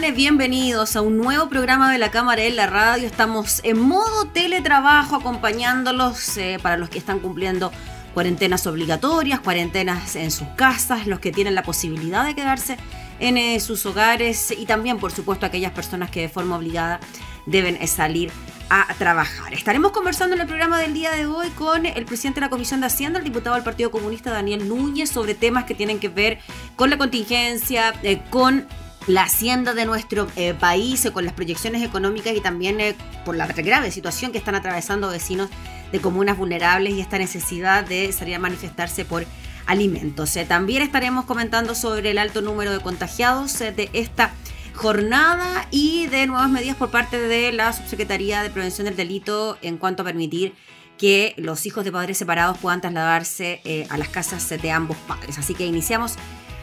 Bienvenidos a un nuevo programa de la Cámara en la Radio. Estamos en modo teletrabajo acompañándolos eh, para los que están cumpliendo cuarentenas obligatorias, cuarentenas en sus casas, los que tienen la posibilidad de quedarse en eh, sus hogares y también, por supuesto, aquellas personas que de forma obligada deben eh, salir a trabajar. Estaremos conversando en el programa del día de hoy con el presidente de la Comisión de Hacienda, el diputado del Partido Comunista Daniel Núñez, sobre temas que tienen que ver con la contingencia, con la hacienda de nuestro eh, país con las proyecciones económicas y también eh, por la grave situación que están atravesando vecinos de comunas vulnerables y esta necesidad de salir a manifestarse por alimentos. Eh, también estaremos comentando sobre el alto número de contagiados de esta jornada y de nuevas medidas por parte de la Subsecretaría de Prevención del Delito en cuanto a permitir que los hijos de padres separados puedan trasladarse a las casas de ambos padres. Así que iniciamos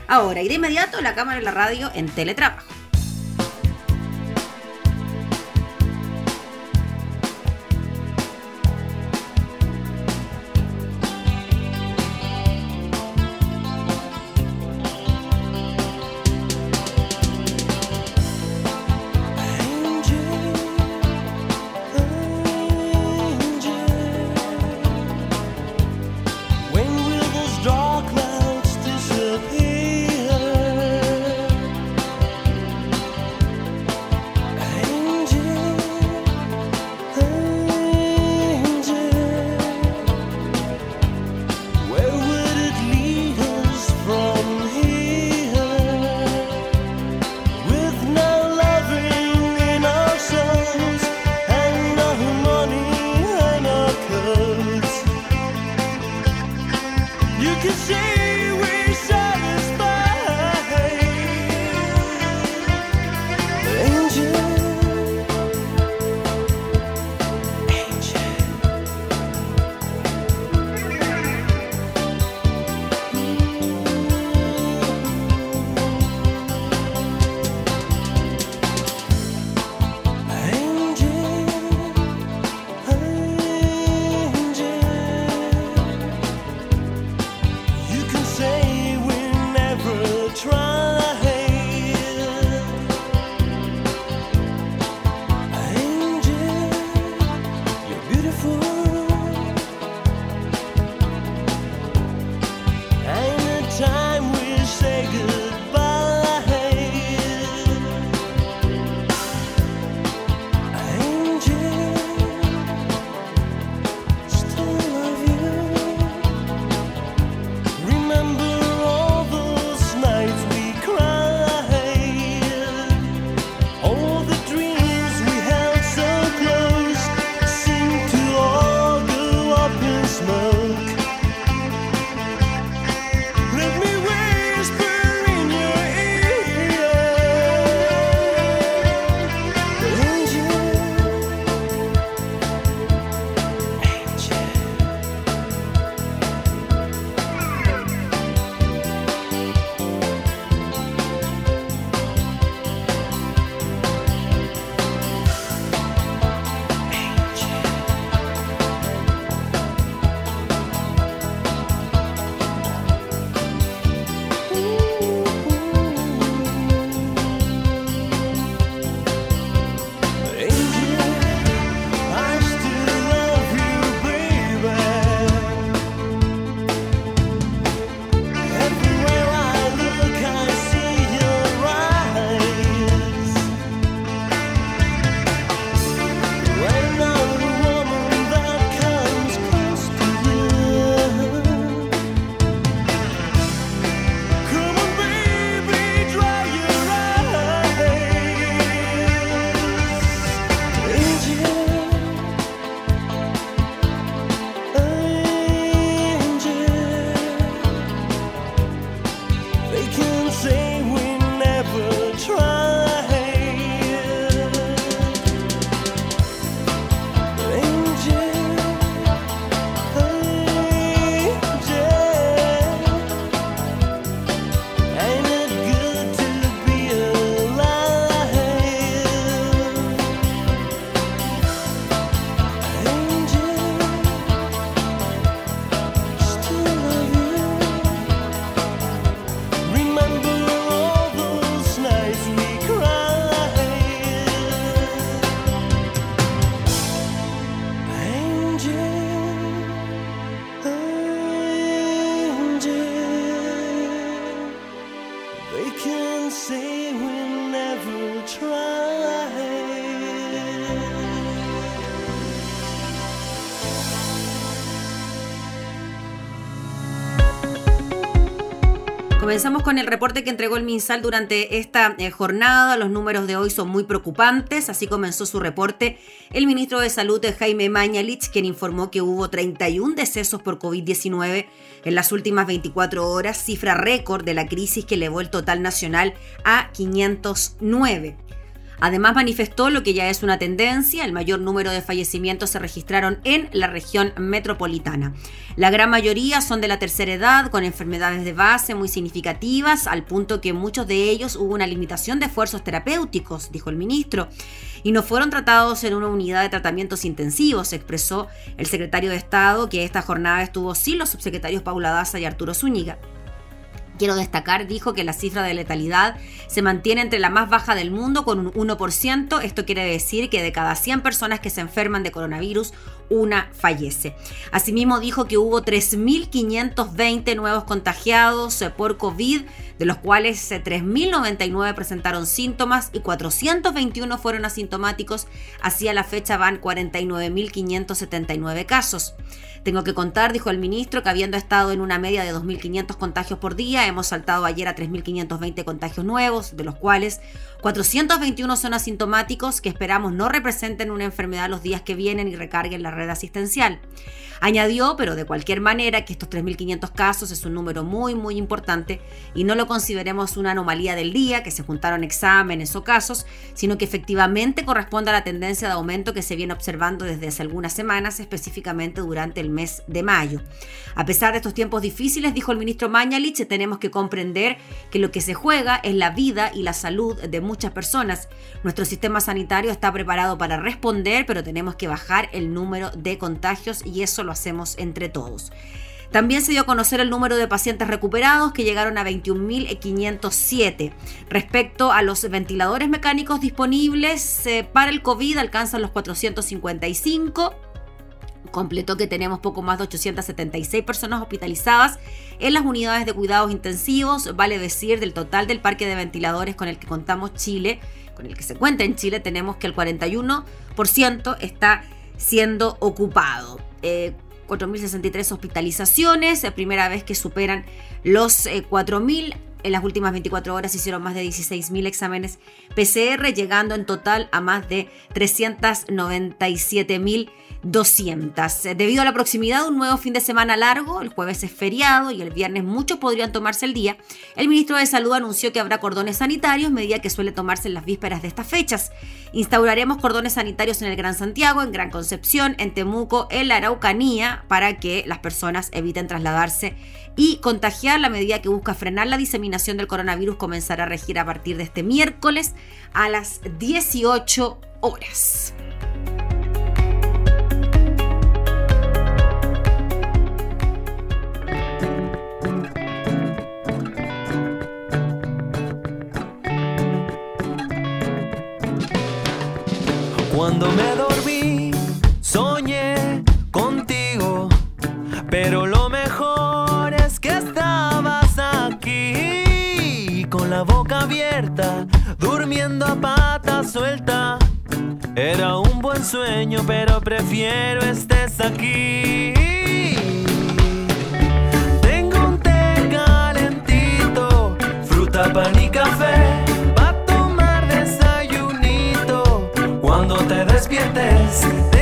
Ahora, y de inmediato la cámara y la radio en teletrabajo. Comenzamos con el reporte que entregó el MinSal durante esta eh, jornada. Los números de hoy son muy preocupantes. Así comenzó su reporte el ministro de Salud, Jaime Mañalich, quien informó que hubo 31 decesos por COVID-19 en las últimas 24 horas, cifra récord de la crisis que elevó el total nacional a 509. Además manifestó lo que ya es una tendencia, el mayor número de fallecimientos se registraron en la región metropolitana. La gran mayoría son de la tercera edad, con enfermedades de base muy significativas, al punto que muchos de ellos hubo una limitación de esfuerzos terapéuticos, dijo el ministro, y no fueron tratados en una unidad de tratamientos intensivos, expresó el secretario de Estado, que esta jornada estuvo sin los subsecretarios Paula Daza y Arturo Zúñiga. Quiero destacar, dijo que la cifra de letalidad se mantiene entre la más baja del mundo con un 1%. Esto quiere decir que de cada 100 personas que se enferman de coronavirus, una fallece. Asimismo dijo que hubo 3.520 nuevos contagiados eh, por COVID, de los cuales 3.099 eh, presentaron síntomas y 421 fueron asintomáticos. Así a la fecha van 49.579 casos. Tengo que contar, dijo el ministro, que habiendo estado en una media de 2.500 contagios por día, hemos saltado ayer a 3.520 contagios nuevos, de los cuales 421 son asintomáticos que esperamos no representen una enfermedad los días que vienen y recarguen la red asistencial. Añadió, pero de cualquier manera, que estos 3.500 casos es un número muy, muy importante y no lo consideremos una anomalía del día, que se juntaron exámenes o casos, sino que efectivamente corresponde a la tendencia de aumento que se viene observando desde hace algunas semanas, específicamente durante el mes de mayo. A pesar de estos tiempos difíciles, dijo el ministro Mañalich, tenemos que comprender que lo que se juega es la vida y la salud de muchas personas. Nuestro sistema sanitario está preparado para responder, pero tenemos que bajar el número de contagios y eso lo hacemos entre todos. También se dio a conocer el número de pacientes recuperados que llegaron a 21.507. Respecto a los ventiladores mecánicos disponibles eh, para el COVID alcanzan los 455 completó que tenemos poco más de 876 personas hospitalizadas en las unidades de cuidados intensivos, vale decir, del total del parque de ventiladores con el que contamos Chile, con el que se cuenta en Chile, tenemos que el 41% está siendo ocupado. 4.063 eh, hospitalizaciones, primera vez que superan los 4.000 eh, en las últimas 24 horas hicieron más de 16.000 exámenes PCR, llegando en total a más de 397.000 200. Debido a la proximidad de un nuevo fin de semana largo, el jueves es feriado y el viernes muchos podrían tomarse el día, el ministro de Salud anunció que habrá cordones sanitarios, medida que suele tomarse en las vísperas de estas fechas. Instauraremos cordones sanitarios en el Gran Santiago, en Gran Concepción, en Temuco, en la Araucanía, para que las personas eviten trasladarse y contagiar. La medida que busca frenar la diseminación del coronavirus comenzará a regir a partir de este miércoles a las 18 horas. Cuando me dormí, soñé contigo, pero lo mejor es que estabas aquí, con la boca abierta, durmiendo a pata suelta. Era un buen sueño, pero prefiero estés aquí. Tengo un té calentito, fruta, pan y café Tengo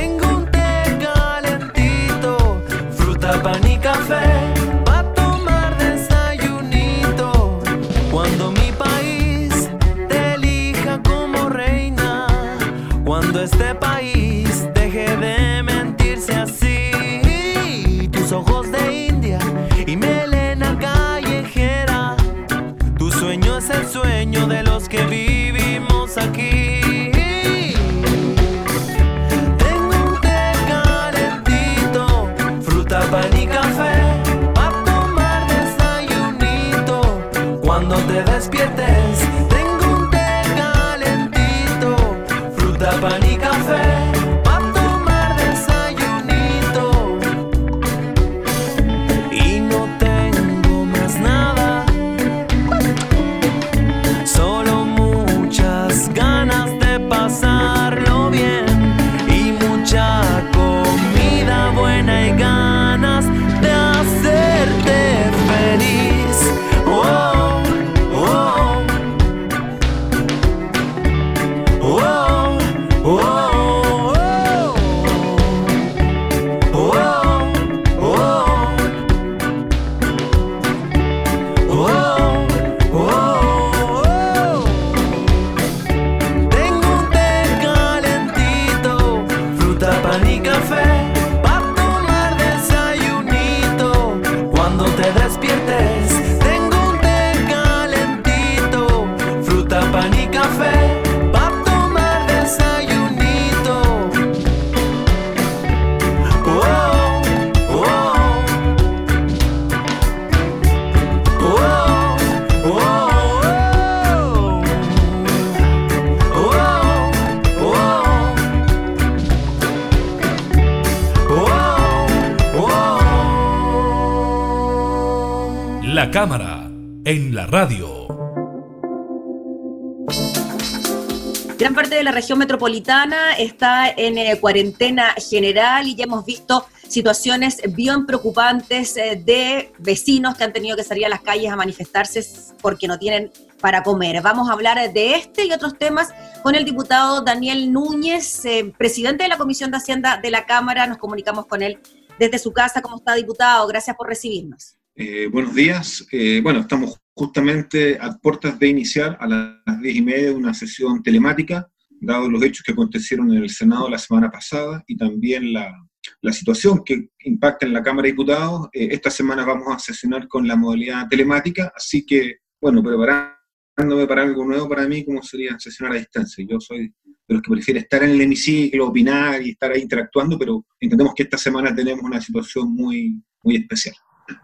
metropolitana está en eh, cuarentena general y ya hemos visto situaciones bien preocupantes eh, de vecinos que han tenido que salir a las calles a manifestarse porque no tienen para comer. Vamos a hablar de este y otros temas con el diputado Daniel Núñez, eh, presidente de la Comisión de Hacienda de la Cámara. Nos comunicamos con él desde su casa. ¿Cómo está, diputado? Gracias por recibirnos. Eh, buenos días. Eh, bueno, estamos justamente a puertas de iniciar a las diez y media una sesión telemática, dados los hechos que acontecieron en el Senado la semana pasada y también la, la situación que impacta en la Cámara de Diputados. Eh, esta semana vamos a sesionar con la modalidad telemática, así que, bueno, preparándome para algo nuevo para mí, como sería sesionar a distancia. Yo soy de los que prefiere estar en el hemiciclo, opinar y estar ahí interactuando, pero entendemos que esta semana tenemos una situación muy, muy especial.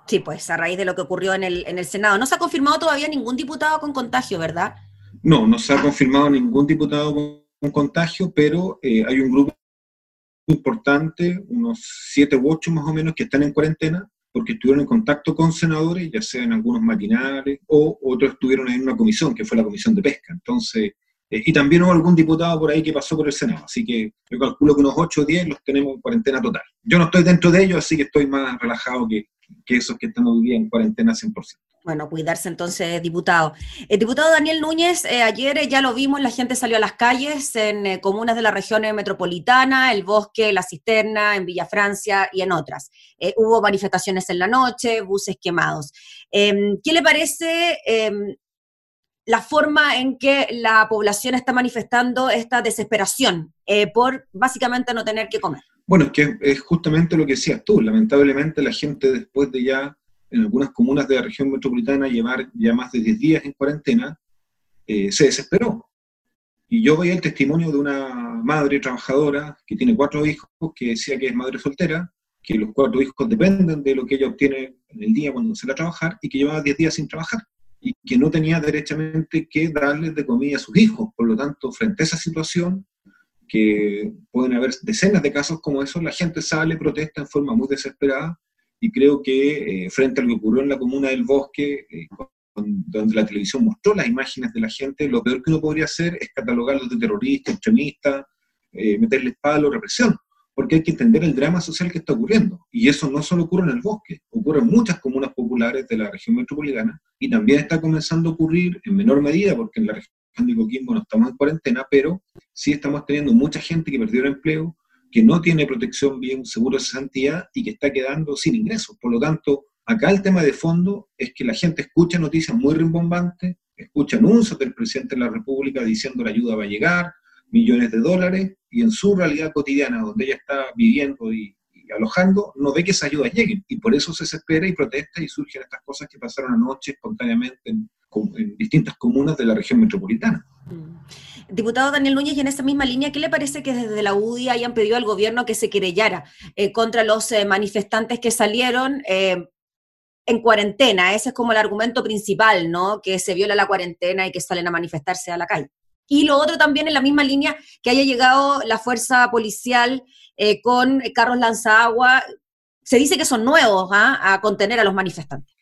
Sí, pues a raíz de lo que ocurrió en el, en el Senado. No se ha confirmado todavía ningún diputado con contagio, ¿verdad? No, no se ha confirmado ningún diputado con, con contagio, pero eh, hay un grupo importante, unos siete u ocho más o menos, que están en cuarentena porque estuvieron en contacto con senadores, ya sea en algunos matinales, o otros estuvieron en una comisión, que fue la comisión de pesca. Entonces, eh, y también hubo algún diputado por ahí que pasó por el Senado, así que yo calculo que unos 8 o 10 los tenemos en cuarentena total. Yo no estoy dentro de ellos, así que estoy más relajado que, que esos que están hoy día en cuarentena 100%. Bueno, cuidarse entonces, diputado. El diputado Daniel Núñez, eh, ayer eh, ya lo vimos, la gente salió a las calles en eh, comunas de la región eh, metropolitana, El Bosque, La Cisterna, en Villa Francia y en otras. Eh, hubo manifestaciones en la noche, buses quemados. Em, ¿Qué le parece em, la forma en que la población está manifestando esta desesperación eh, por básicamente no tener que comer? Bueno, es que es justamente lo que decías tú. Lamentablemente la gente después de ya, en algunas comunas de la región metropolitana, llevar ya más de 10 días en cuarentena, eh, se desesperó. Y yo veía el testimonio de una madre trabajadora que tiene cuatro hijos, que decía que es madre soltera, que los cuatro hijos dependen de lo que ella obtiene en el día cuando sale a trabajar y que llevaba 10 días sin trabajar y que no tenía derechamente que darles de comida a sus hijos. Por lo tanto, frente a esa situación, que pueden haber decenas de casos como esos, la gente sale, protesta en forma muy desesperada y creo que eh, frente a lo que ocurrió en la comuna del Bosque, eh, con- donde la televisión mostró las imágenes de la gente, lo peor que uno podría hacer es catalogarlos de terroristas, extremistas, eh, meterles palo, represión, porque hay que entender el drama social que está ocurriendo. Y eso no solo ocurre en el Bosque, ocurre en muchas comunas populares de la región metropolitana y también está comenzando a ocurrir en menor medida, porque en la región de Coquimbo no estamos en cuarentena, pero sí estamos teniendo mucha gente que perdió el empleo, que no tiene protección un seguro de cesantía y que está quedando sin ingresos. Por lo tanto, acá el tema de fondo es que la gente escucha noticias muy rimbombantes, escucha anuncios del presidente de la República diciendo la ayuda va a llegar, millones de dólares, y en su realidad cotidiana, donde ella está viviendo y, alojando, no ve que esas ayudas lleguen. Y por eso se desespera y protesta y surgen estas cosas que pasaron anoche espontáneamente en, distintas comunas de la región metropolitana. Mm. Diputado Daniel Núñez, y en esa misma línea, ¿qué le parece que desde la UDI hayan pedido al gobierno que se querellara eh, contra los eh, manifestantes que salieron eh, en cuarentena? Ese es como el argumento principal, ¿no? Que se viola la cuarentena y que salen a manifestarse a la calle. Y lo otro también en la misma línea, que haya llegado la fuerza policial eh, con carros lanzagua. Se dice que son nuevos ¿ah? a contener a los manifestantes.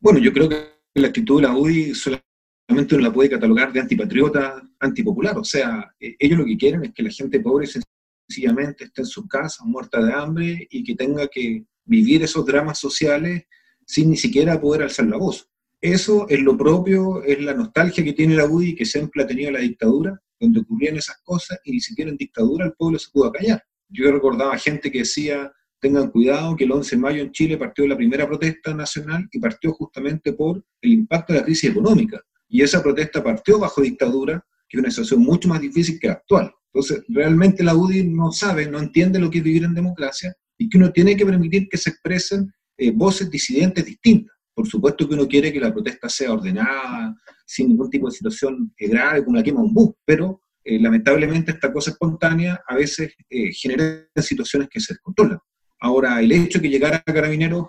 Bueno, yo creo que la actitud de la UDI solamente uno la puede catalogar de antipatriota, antipopular. O sea, e, ellos lo que quieren es que la gente pobre sencillamente esté en su casa, muerta de hambre, y que tenga que vivir esos dramas sociales sin ni siquiera poder alzar la voz. Eso es lo propio, es la nostalgia que tiene la UDI, que siempre ha tenido la dictadura, donde ocurrían esas cosas y ni siquiera en dictadura el pueblo se pudo callar. Yo recordaba gente que decía, tengan cuidado, que el 11 de mayo en Chile partió la primera protesta nacional y partió justamente por el impacto de la crisis económica. Y esa protesta partió bajo dictadura, que es una situación mucho más difícil que la actual. Entonces, realmente la UDI no sabe, no entiende lo que es vivir en democracia y que uno tiene que permitir que se expresen eh, voces disidentes distintas. Por supuesto que uno quiere que la protesta sea ordenada, sin ningún tipo de situación eh, grave, como la quema un bus, pero eh, lamentablemente esta cosa espontánea a veces eh, genera situaciones que se descontrolan. Ahora, el hecho de que llegara a Carabineros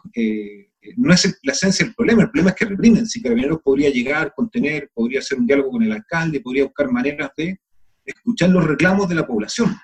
no es la esencia del problema, el problema es que reprimen. Si Carabineros podría llegar, contener, podría hacer un diálogo con el alcalde, podría buscar maneras de escuchar los reclamos de la población.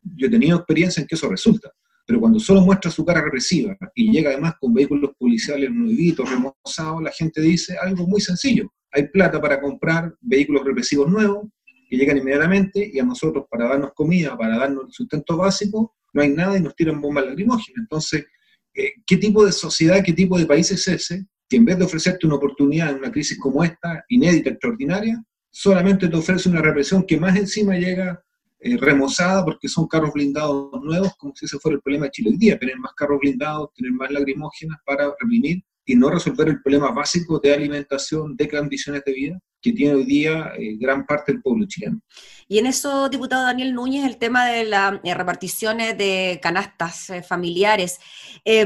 Yo he tenido experiencia en que eso resulta pero cuando solo muestra su cara represiva y llega además con vehículos policiales nuevitos, remozados, la gente dice algo muy sencillo. Hay plata para comprar vehículos represivos nuevos que llegan inmediatamente y a nosotros para darnos comida, para darnos el sustento básico, no hay nada y nos tiran bombas lacrimógenas. Entonces, eh, ¿qué tipo de sociedad, qué tipo de país es ese que en vez de ofrecerte una oportunidad en una crisis como esta, inédita, extraordinaria, solamente te ofrece una represión que más encima llega eh, remozada porque son carros blindados nuevos, como si ese fuera el problema de Chile hoy día, tener más carros blindados, tener más lagrimógenas para reprimir y no resolver el problema básico de alimentación, de condiciones de vida que tiene hoy día eh, gran parte del pueblo chileno. Y en eso, diputado Daniel Núñez, el tema de las eh, reparticiones de canastas eh, familiares.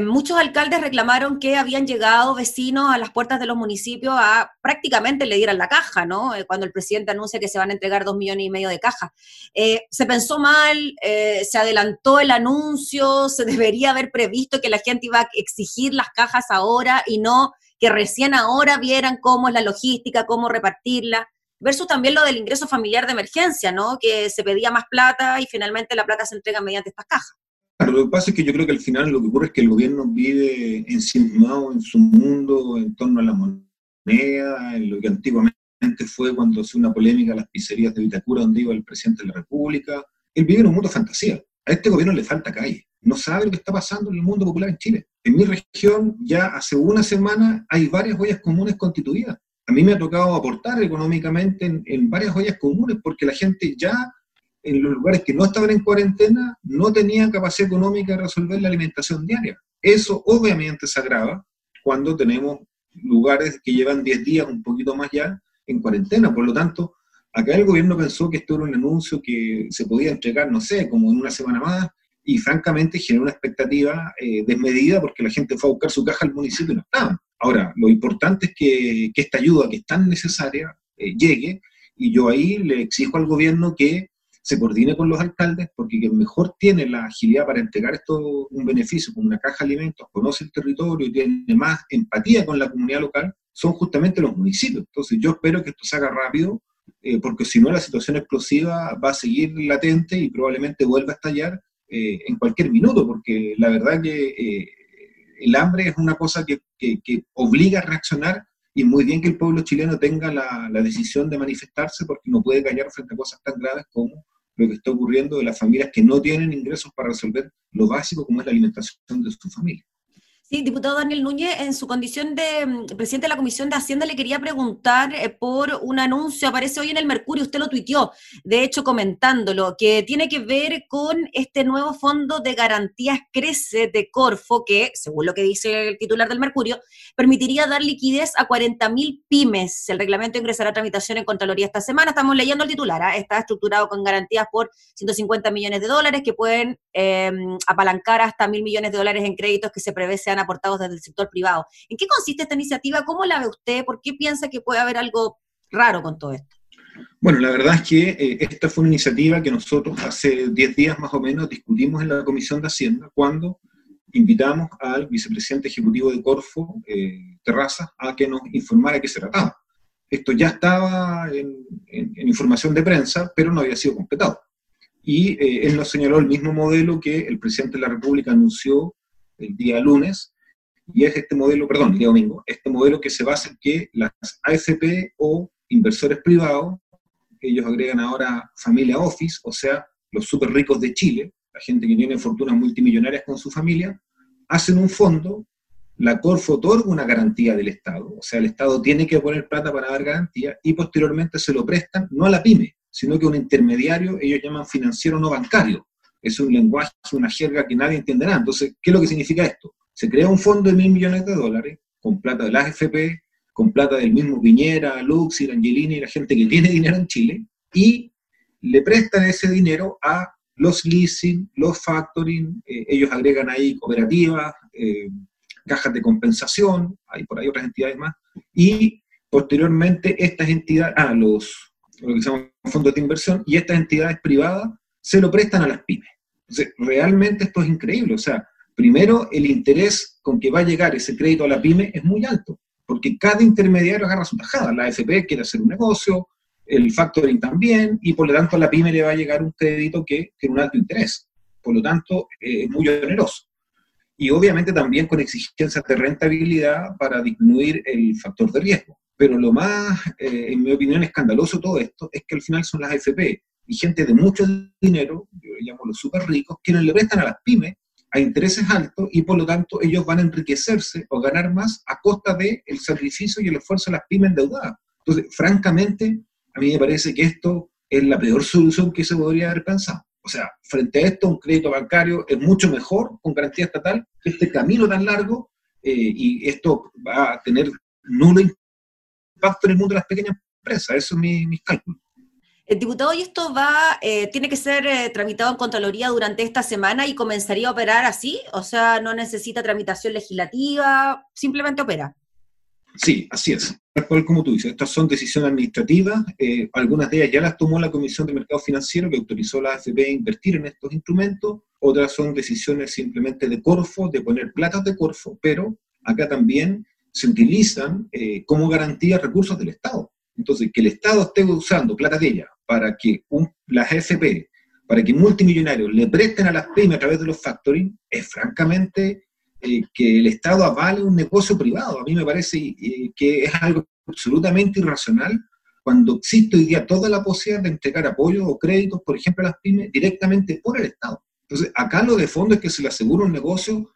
muchos alcaldes reclamaron que habían llegado vecinos a las puertas de los municipios a prácticamente le dieran la caja, ¿no? cuando el presidente anuncia que se van a entregar dos millones y medio de cajas. se pensó mal, se adelantó el anuncio, se debería haber previsto que la gente iba a exigir las cajas ahora y no que recién ahora vieran cómo es la logística, cómo repartirla, versus también lo del ingreso familiar de emergencia, ¿no? Que se pedía más plata y finalmente la plata se entrega mediante estas cajas. lo que pasa es que yo creo que al final lo que ocurre es que el gobierno vive enciumado en su mundo en torno a la moneda, en lo que antiguamente fue cuando hace una polémica a las pizzerías de Vitacura donde iba el presidente de la República. Él vive en un mundo de fantasía. A este gobierno le falta calle. No sabe lo que está pasando en el mundo popular en Chile. En mi región ya hace una semana hay varias ollas comunes constituidas. A mí me ha tocado aportar económicamente en, varias ollas comunes porque la gente ya en los lugares que no estaban en cuarentena no tenía capacidad económica de resolver la alimentación diaria. Eso obviamente se agrava cuando tenemos lugares que llevan 10 días, un poquito más ya, en cuarentena. Por lo tanto, acá el gobierno pensó que esto era un anuncio que se podía entregar, no sé, como en una semana más, y francamente generó una expectativa eh, desmedida porque la gente fue a buscar su caja al municipio y no estaban. Ahora, lo importante es que, esta ayuda que es tan necesaria eh, llegue y yo ahí le exijo al gobierno que se coordine con los alcaldes porque quien mejor tiene la agilidad para entregar esto un beneficio con una caja de alimentos, conoce el territorio y tiene más empatía con la comunidad local, son justamente los municipios. Entonces yo espero que esto se haga rápido eh, porque si no la situación explosiva va a seguir latente y probablemente vuelva a estallar eh, en cualquier minuto, porque la verdad que el hambre es una cosa que, obliga a reaccionar y muy bien que el pueblo chileno tenga la, la, decisión de manifestarse porque no puede callar frente a cosas tan graves como lo que está ocurriendo de las familias que no tienen ingresos para resolver lo básico como es la alimentación de su familia. Sí, diputado Daniel Núñez, en su condición de mm, presidente de la Comisión de Hacienda, le quería preguntar eh, por un anuncio, aparece hoy en el Mercurio, usted lo tuiteó, de hecho comentándolo, que tiene que ver con este nuevo fondo de garantías Crece de Corfo, que, según lo que dice el titular del Mercurio, permitiría dar liquidez a 40.000 pymes. El reglamento ingresará a tramitación en Contraloría esta semana. Estamos leyendo el titular, ¿ah? está estructurado con garantías por 150 millones de dólares que pueden em, apalancar hasta mil millones de dólares en créditos que se prevé sean aportados desde el sector privado. ¿En qué consiste esta iniciativa? ¿Cómo la ve usted? ¿Por qué piensa que puede haber algo raro con todo esto? Bueno, la verdad es que eh, esta fue una iniciativa que nosotros hace 10 días más o menos discutimos en la Comisión de Hacienda cuando invitamos al vicepresidente ejecutivo de Corfo, eh, Terraza, a que nos informara qué se trataba. Esto ya estaba en, información de prensa, pero no había sido completado. Y eh, él nos señaló el mismo modelo que el presidente de la República anunció el día lunes, y es este modelo, perdón, el día domingo, este modelo que se basa en que las AFP o inversores privados, ellos agregan ahora familia office, o sea, los súper ricos de Chile, la gente que tiene fortunas multimillonarias con su familia, hacen un fondo, la Corfo otorga una garantía del Estado, o sea, el Estado tiene que poner plata para dar garantía y posteriormente se lo prestan no a la pyme, sino que a un intermediario, ellos llaman financiero no bancario, es un lenguaje, una jerga que nadie entenderá. Entonces, ¿qué es lo que significa esto? Se crea un fondo de mil millones de dólares con plata de la AFP, con plata del mismo Piñera, Luxir, Angelini y la gente que tiene dinero en Chile, y le prestan ese dinero a los leasing, los factoring, eh, ellos agregan ahí cooperativas, eh, cajas de compensación, hay por ahí otras entidades más, y posteriormente estas entidades, ah, los, lo que fondos de inversión, y estas entidades privadas se lo prestan a las pymes. Entonces, realmente esto es increíble. O sea, primero, el interés con que va a llegar ese crédito a la pyme es muy alto, porque cada intermediario agarra su tajada. La AFP quiere hacer un negocio, el factoring también, y por lo tanto a la pyme le va a llegar un crédito que tiene un alto interés. Por lo tanto, eh, es muy oneroso. Y obviamente también con exigencias de rentabilidad para disminuir el factor de riesgo. Pero lo más, eh, en mi opinión, escandaloso todo esto es que al final son las AFP y gente de mucho dinero, yo le llamo los súper ricos, que le prestan a las pymes a intereses altos y por lo tanto ellos van a enriquecerse o ganar más a costa del el sacrificio y el esfuerzo de las pymes endeudadas. Entonces, francamente, a mí me parece que esto es la peor solución que se podría haber pensado. O sea, frente a esto, un crédito bancario es mucho mejor con garantía estatal que este camino tan largo eh, y esto va a tener nulo impacto en el mundo de las pequeñas empresas. Eso es mi, mis cálculos. El diputado, y esto va, eh, tiene que ser eh, tramitado en Contraloría durante esta semana y comenzaría a operar así, o sea, no necesita tramitación legislativa, simplemente opera. Sí, así es. Como tú dices, estas son decisiones administrativas, eh, algunas de ellas ya las tomó la Comisión de Mercado Financiero que autorizó a la AFP a invertir en estos instrumentos, otras son decisiones simplemente de Corfo, de poner platas de Corfo, pero acá también se utilizan como garantía recursos del Estado. Entonces, que el Estado esté usando plata de ella para que las AFP, para que multimillonarios le presten a las pymes a través de los factoring, es francamente eh, que el Estado avale un negocio privado. A mí me parece eh, que es algo absolutamente irracional cuando existe hoy día toda la posibilidad de entregar apoyo o créditos, por ejemplo, a las pymes directamente por el Estado. Entonces, acá lo de fondo es que se le asegura un negocio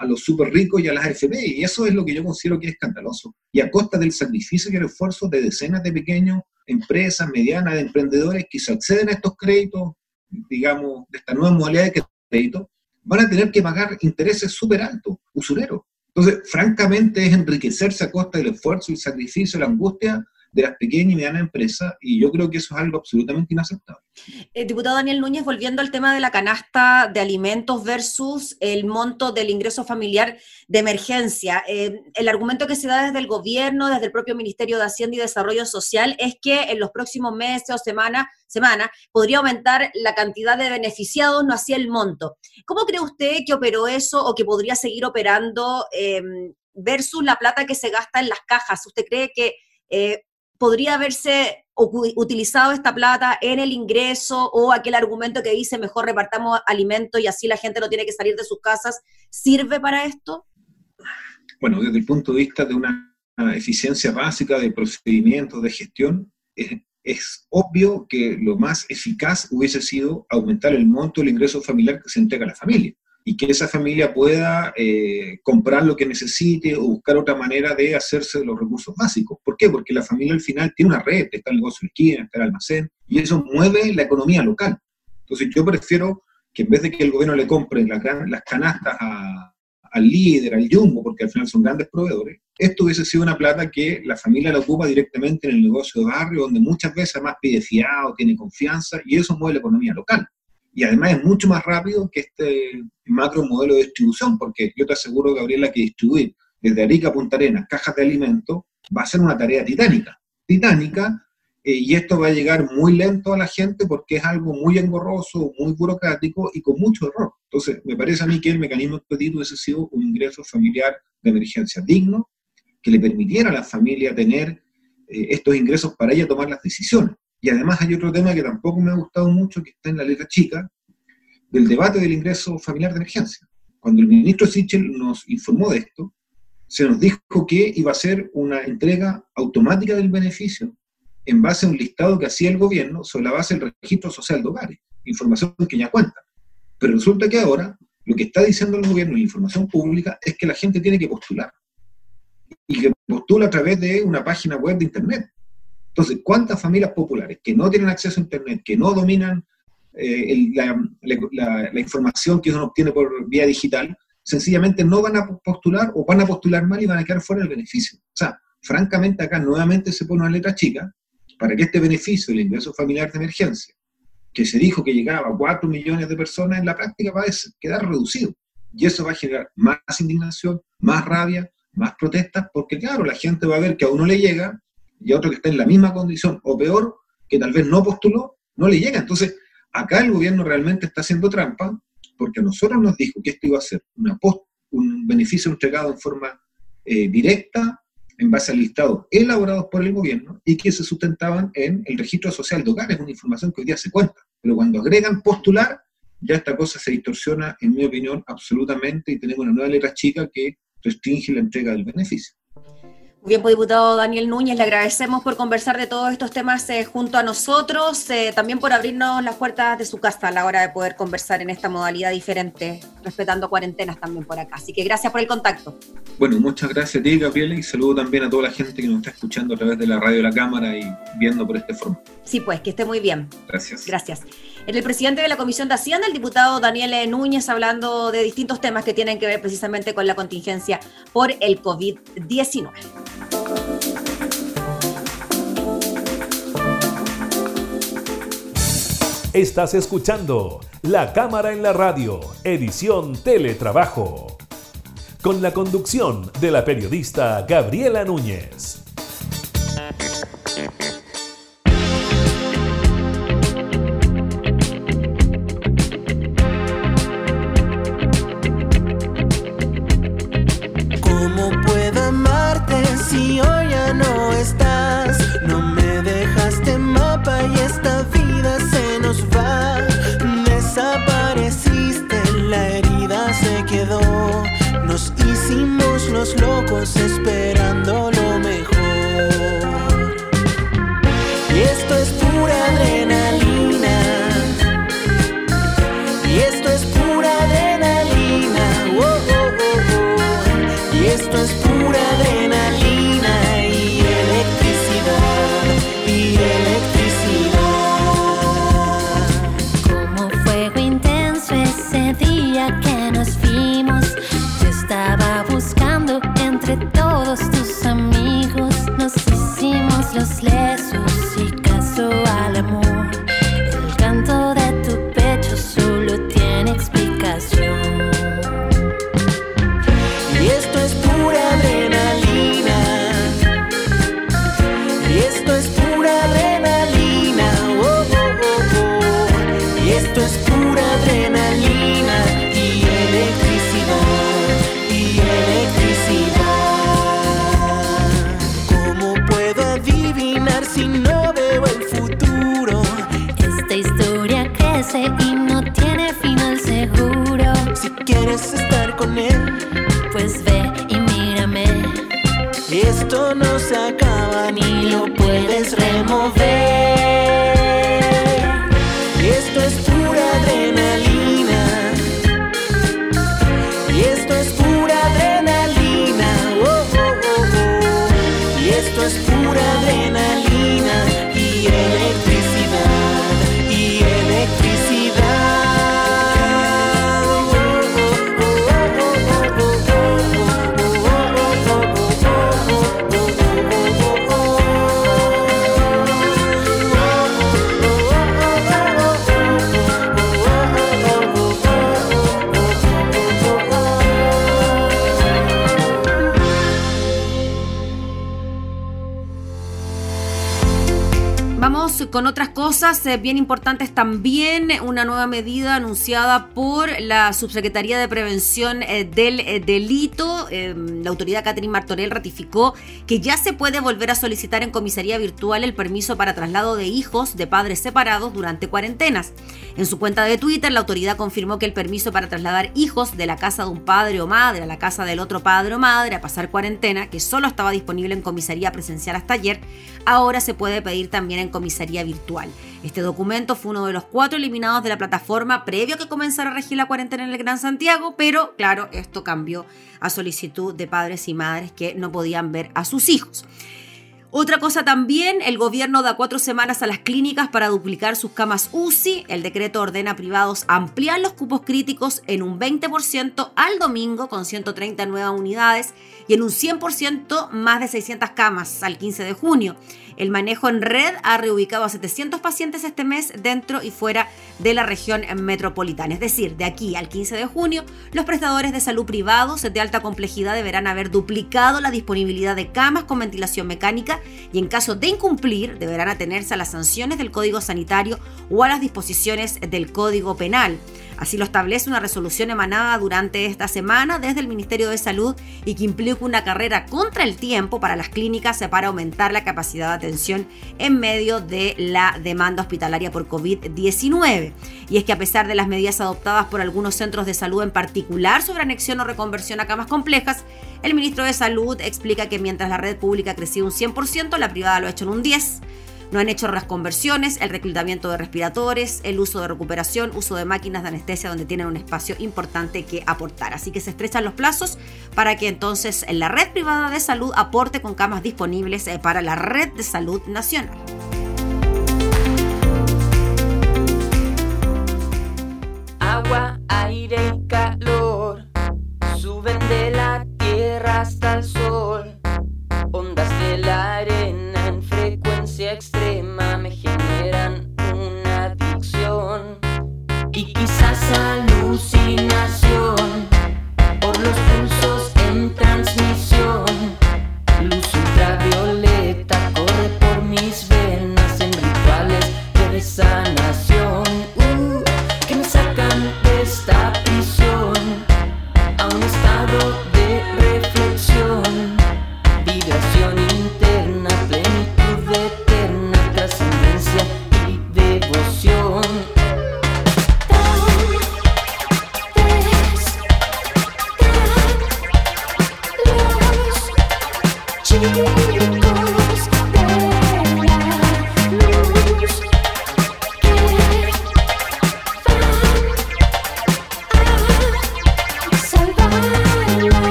a, los súper ricos y a las AFP, y eso es lo que yo considero que es escandaloso. Y a costa del sacrificio y el esfuerzo de decenas de pequeños empresas, medianas, de emprendedores que se acceden a estos créditos, digamos, de esta nueva modalidad de crédito, van a tener que pagar intereses súper altos, usureros. Entonces, francamente, es enriquecerse a costa del esfuerzo, el sacrificio, la angustia de las pequeñas y medianas empresas, y yo creo que eso es algo absolutamente inaceptable. Eh, diputado Daniel Núñez, volviendo al tema de la canasta de alimentos versus el monto del ingreso familiar de emergencia, eh, el argumento que se da desde el gobierno, desde el propio Ministerio de Hacienda y Desarrollo Social, es que en los próximos meses o semanas semana, podría aumentar la cantidad de beneficiados, no así el monto. ¿Cómo cree usted que operó eso o que podría seguir operando em, versus la plata que se gasta en las cajas? ¿Usted cree que eh, podría haberse utilizado esta plata en el ingreso o aquel argumento que dice mejor repartamos alimentos y así la gente no tiene que salir de sus casas, ¿sirve para esto? Bueno, desde el punto de vista de una eficiencia básica de procedimientos de gestión, es, obvio que lo más eficaz hubiese sido aumentar el monto del ingreso familiar que se entrega a la familia. Y que esa familia pueda eh, comprar lo que necesite o buscar otra manera de hacerse de los recursos básicos. ¿Por qué? Porque la familia al final tiene una red, está el negocio de esquina, está el almacén, y eso mueve la economía local. Entonces yo prefiero que en vez de que el gobierno le compre las, las canastas al líder, al jumbo, porque al final son grandes proveedores, esto hubiese sido una plata que la familia la ocupa directamente en el negocio de barrio, donde muchas veces además pide fiado, tiene confianza, y eso mueve la economía local. Y además es mucho más rápido que este macro modelo de distribución, porque yo te aseguro, Gabriela, que distribuir desde Arica a Punta Arenas cajas de alimentos va a ser una tarea titánica. Titánica, eh, y esto va a llegar muy lento a la gente porque es algo muy engorroso, muy burocrático y con mucho error. Entonces, me parece a mí que el mecanismo expedito hubiese sido un ingreso familiar de emergencia digno, que le permitiera a la familia tener eh, estos ingresos para ella tomar las decisiones. Y además hay otro tema que tampoco me ha gustado mucho, que está en la letra chica, del debate del ingreso familiar de emergencia. Cuando el ministro Sichel nos informó de esto, se nos dijo que iba a ser una entrega automática del beneficio en base a un listado que hacía el gobierno sobre la base del registro social de hogares, información que ya cuenta. Pero resulta que ahora lo que está diciendo el gobierno en información pública es que la gente tiene que postular. Y que postula a través de una página web de Internet. Entonces, ¿cuántas familias populares que no tienen acceso a Internet, que no dominan eh, la, información que uno obtiene por vía digital, sencillamente no van a postular o van a postular mal y van a quedar fuera del beneficio? O sea, francamente acá nuevamente se pone una letra chica para que este beneficio, el ingreso familiar de emergencia, que se dijo que llegaba a 4 millones de personas, en la práctica va a quedar reducido. Y eso va a generar más indignación, más rabia, más protestas, porque claro, la gente va a ver que a uno le llega y a otro que está en la misma condición o peor, que tal vez no postuló, no le llega. Entonces, acá el gobierno realmente está haciendo trampa porque a nosotros nos dijo que esto iba a ser una post, un beneficio entregado en forma eh, directa en base al listado elaborado por el gobierno y que se sustentaban en el registro social de hogares, una información que hoy día se cuenta. Pero cuando agregan postular, ya esta cosa se distorsiona, en mi opinión, absolutamente y tenemos una nueva letra chica que restringe la entrega del beneficio. Muy bien, pues diputado Daniel Núñez, le agradecemos por conversar de todos estos temas eh, junto a nosotros, eh, también por abrirnos las puertas de su casa a la hora de poder conversar en esta modalidad diferente, respetando cuarentenas también por acá. Así que gracias por el contacto. Bueno, muchas gracias a ti, Gabriela, y saludo también a toda la gente que nos está escuchando a través de la radio de la cámara y viendo por este foro. Sí, pues, que esté muy bien. Gracias. Gracias. El presidente de la Comisión de Hacienda, el diputado Daniel Núñez, hablando de distintos temas que tienen que ver precisamente con la contingencia por el COVID-19. Estás escuchando La Cámara en la Radio, edición Teletrabajo, con la conducción de la periodista Gabriela Núñez. Vamos con otras cosas eh, bien importantes también. Una nueva medida anunciada por la Subsecretaría de Prevención eh, del eh, Delito. la autoridad Catherine Martorell ratificó que ya se puede volver a solicitar en comisaría virtual el permiso para traslado de hijos de padres separados durante cuarentenas. En su cuenta de Twitter, la autoridad confirmó que el permiso para trasladar hijos de la casa de un padre o madre a la casa del otro padre o madre a pasar cuarentena, que solo estaba disponible en comisaría presencial hasta ayer, ahora se puede pedir también en comisaría virtual. Este documento fue uno de los cuatro eliminados de la plataforma previo a que comenzara a regir la cuarentena en el Gran Santiago, pero claro, esto cambió a solicitud de padres y madres que no podían ver a sus hijos. Otra cosa también, el gobierno da cuatro semanas a las clínicas para duplicar sus camas UCI. El decreto ordena a privados ampliar los cupos críticos en un 20% al domingo con 130 nuevas unidades y en un 100% más de 600 camas al 15 de junio. El manejo en red ha reubicado a 700 pacientes este mes dentro y fuera de la región metropolitana. Es decir, de aquí al 15 de junio, los prestadores de salud privados de alta complejidad deberán haber duplicado la disponibilidad de camas con ventilación mecánica y en caso de incumplir deberán atenerse a las sanciones del Código Sanitario o a las disposiciones del Código Penal. Así lo establece una resolución emanada durante esta semana desde el Ministerio de Salud y que implica una carrera contra el tiempo para las clínicas para aumentar la capacidad de atención en medio de la demanda hospitalaria por COVID-19. Y es que a pesar de las medidas adoptadas por algunos centros de salud en particular sobre anexión o reconversión a camas complejas, el ministro de Salud explica que mientras la red pública ha crecido un 100%, la privada lo ha hecho en un 10%. No han hecho las conversiones, el reclutamiento de respiradores, el uso de recuperación, uso de máquinas de anestesia donde tienen un espacio importante que aportar. Así que se estrechan los plazos para que entonces la red privada de salud aporte con camas disponibles eh, para la red de salud nacional. Agua, aire y calor suben de la tierra hasta el sol, Alucinación por los pulsos en transmisión, luz ultravioleta corre por mis venas en rituales de desanima.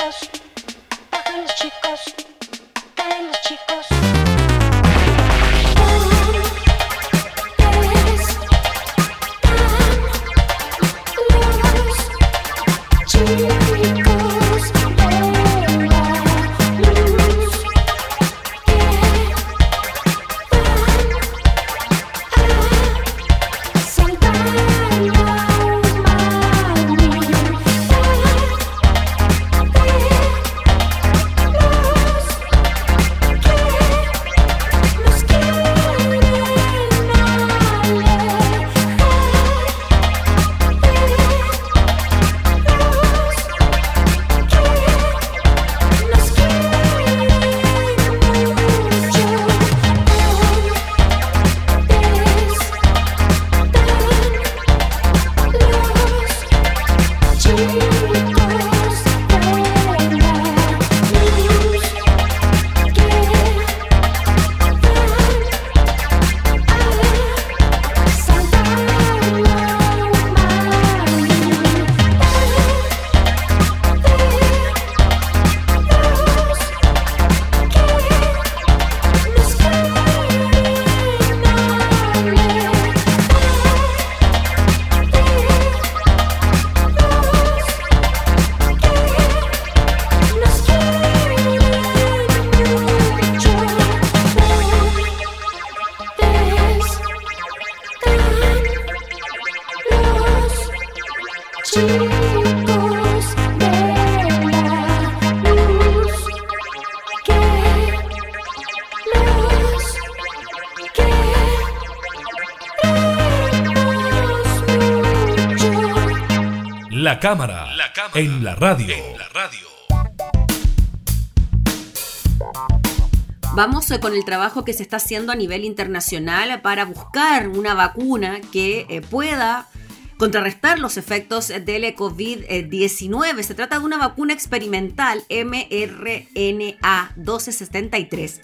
chicos, los chicos, caen los chicos. La cámara, en, la radio. Vamos con el trabajo que se está haciendo a nivel internacional para buscar una vacuna que eh, pueda contrarrestar los efectos del COVID-19. Se trata de una vacuna experimental mRNA 1273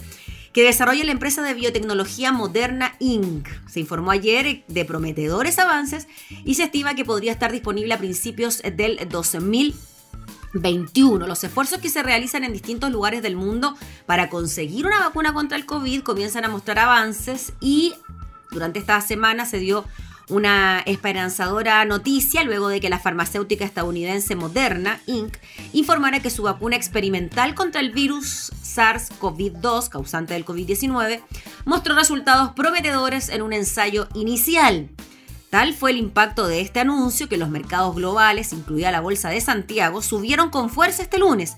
que desarrolla la empresa de biotecnología Moderna Inc. Se informó ayer de prometedores avances y se estima que podría estar disponible a principios del 2021. Los esfuerzos que se realizan en distintos lugares del mundo para conseguir una vacuna contra el COVID comienzan a mostrar avances y durante esta semana se dio una esperanzadora noticia luego de que la farmacéutica estadounidense Moderna Inc. informara que su vacuna experimental contra el virus SARS-CoV-2, causante del COVID-19, mostró resultados prometedores en un ensayo inicial. Tal fue el impacto de este anuncio que los mercados globales, incluida la Bolsa de Santiago, subieron con fuerza este lunes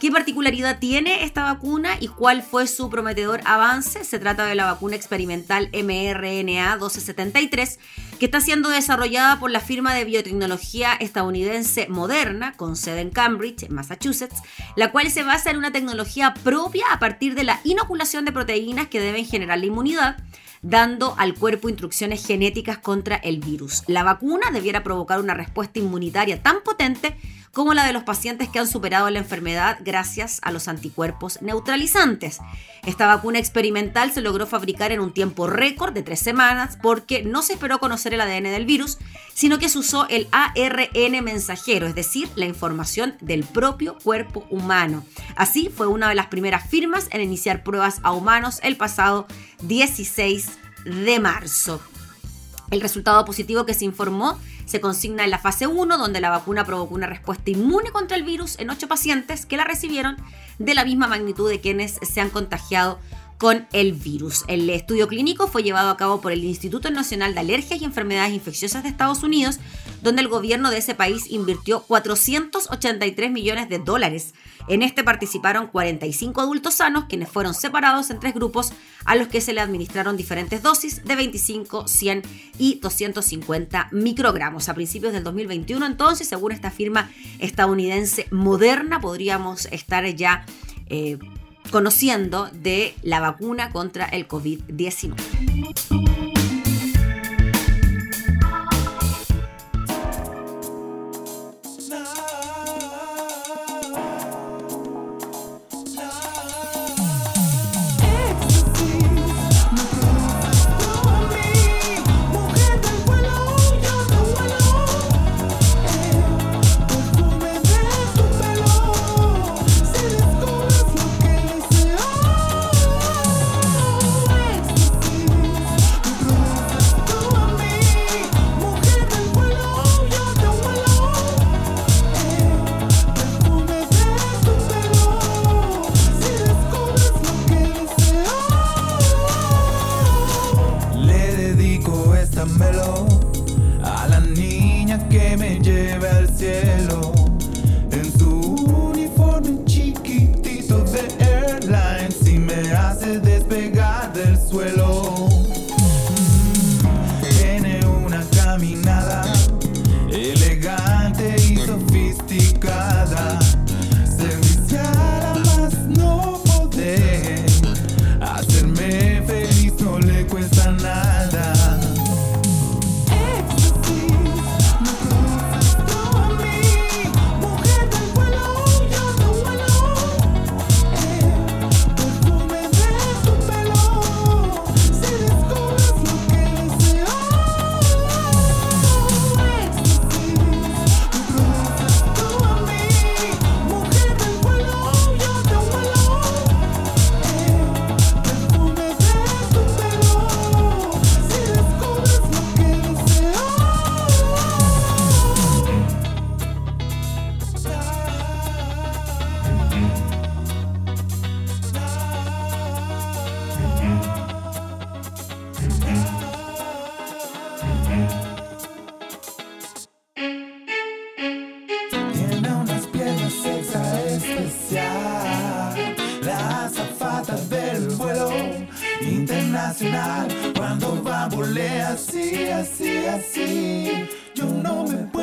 ¿Qué particularidad tiene esta vacuna y cuál fue su prometedor avance? Se trata de la vacuna experimental mRNA 1273 que está siendo desarrollada por la firma de biotecnología estadounidense Moderna, con sede en Cambridge, Massachusetts, la cual se basa en una tecnología propia a partir de la inoculación de proteínas que deben generar la inmunidad dando al cuerpo instrucciones genéticas contra el virus. La vacuna debiera provocar una respuesta inmunitaria tan potente como la de los pacientes que han superado la enfermedad gracias a los anticuerpos neutralizantes. Esta vacuna experimental se logró fabricar en un tiempo récord de tres semanas porque no se esperó conocer el ADN del virus, sino que se usó el ARN mensajero, es decir, la información del propio cuerpo humano. Así fue una de las primeras firmas en iniciar pruebas a humanos el pasado 16 de marzo. El resultado positivo que se informó se consigna en la fase 1, donde la vacuna provocó una respuesta inmune contra el virus en 8 pacientes que la recibieron de la misma magnitud de quienes se han contagiado con el virus. El estudio clínico fue llevado a cabo por el Instituto Nacional de Alergias y Enfermedades Infecciosas de Estados Unidos, donde el gobierno de ese país invirtió 483 millones de dólares. En este participaron 45 adultos sanos, quienes fueron separados en tres grupos a los que se le administraron diferentes dosis de 25, 100 y 250 microgramos. A principios del 2021, entonces, según esta firma estadounidense moderna, podríamos estar ya... Eh, conociendo de la vacuna contra el COVID-19. Bambolea así, así, así, yo no me puedo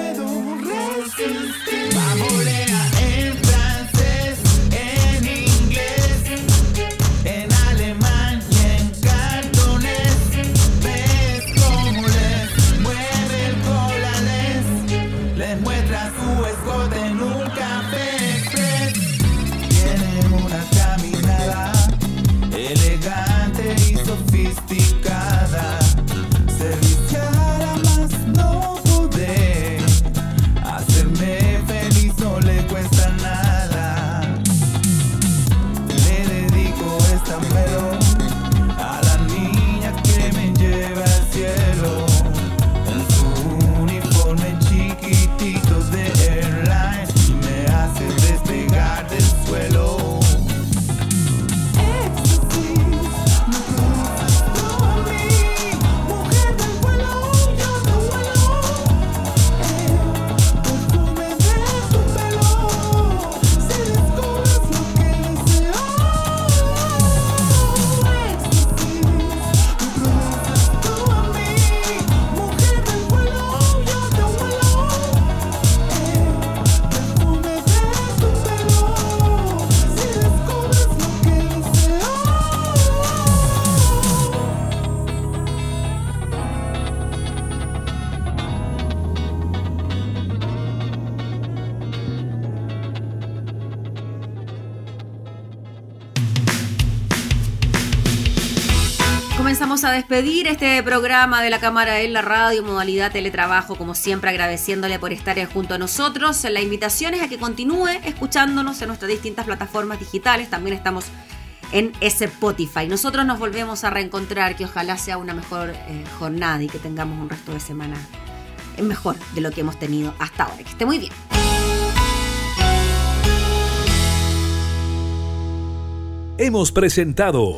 despedir este programa de la Cámara en la Radio, modalidad teletrabajo, como siempre agradeciéndole por estar junto a nosotros. La invitación es a que continúe escuchándonos en nuestras distintas plataformas digitales, también estamos en Spotify. Nosotros nos volvemos a reencontrar, que ojalá sea una mejor eh, jornada y que tengamos un resto de semana mejor de lo que hemos tenido hasta ahora. Que esté muy bien. Hemos presentado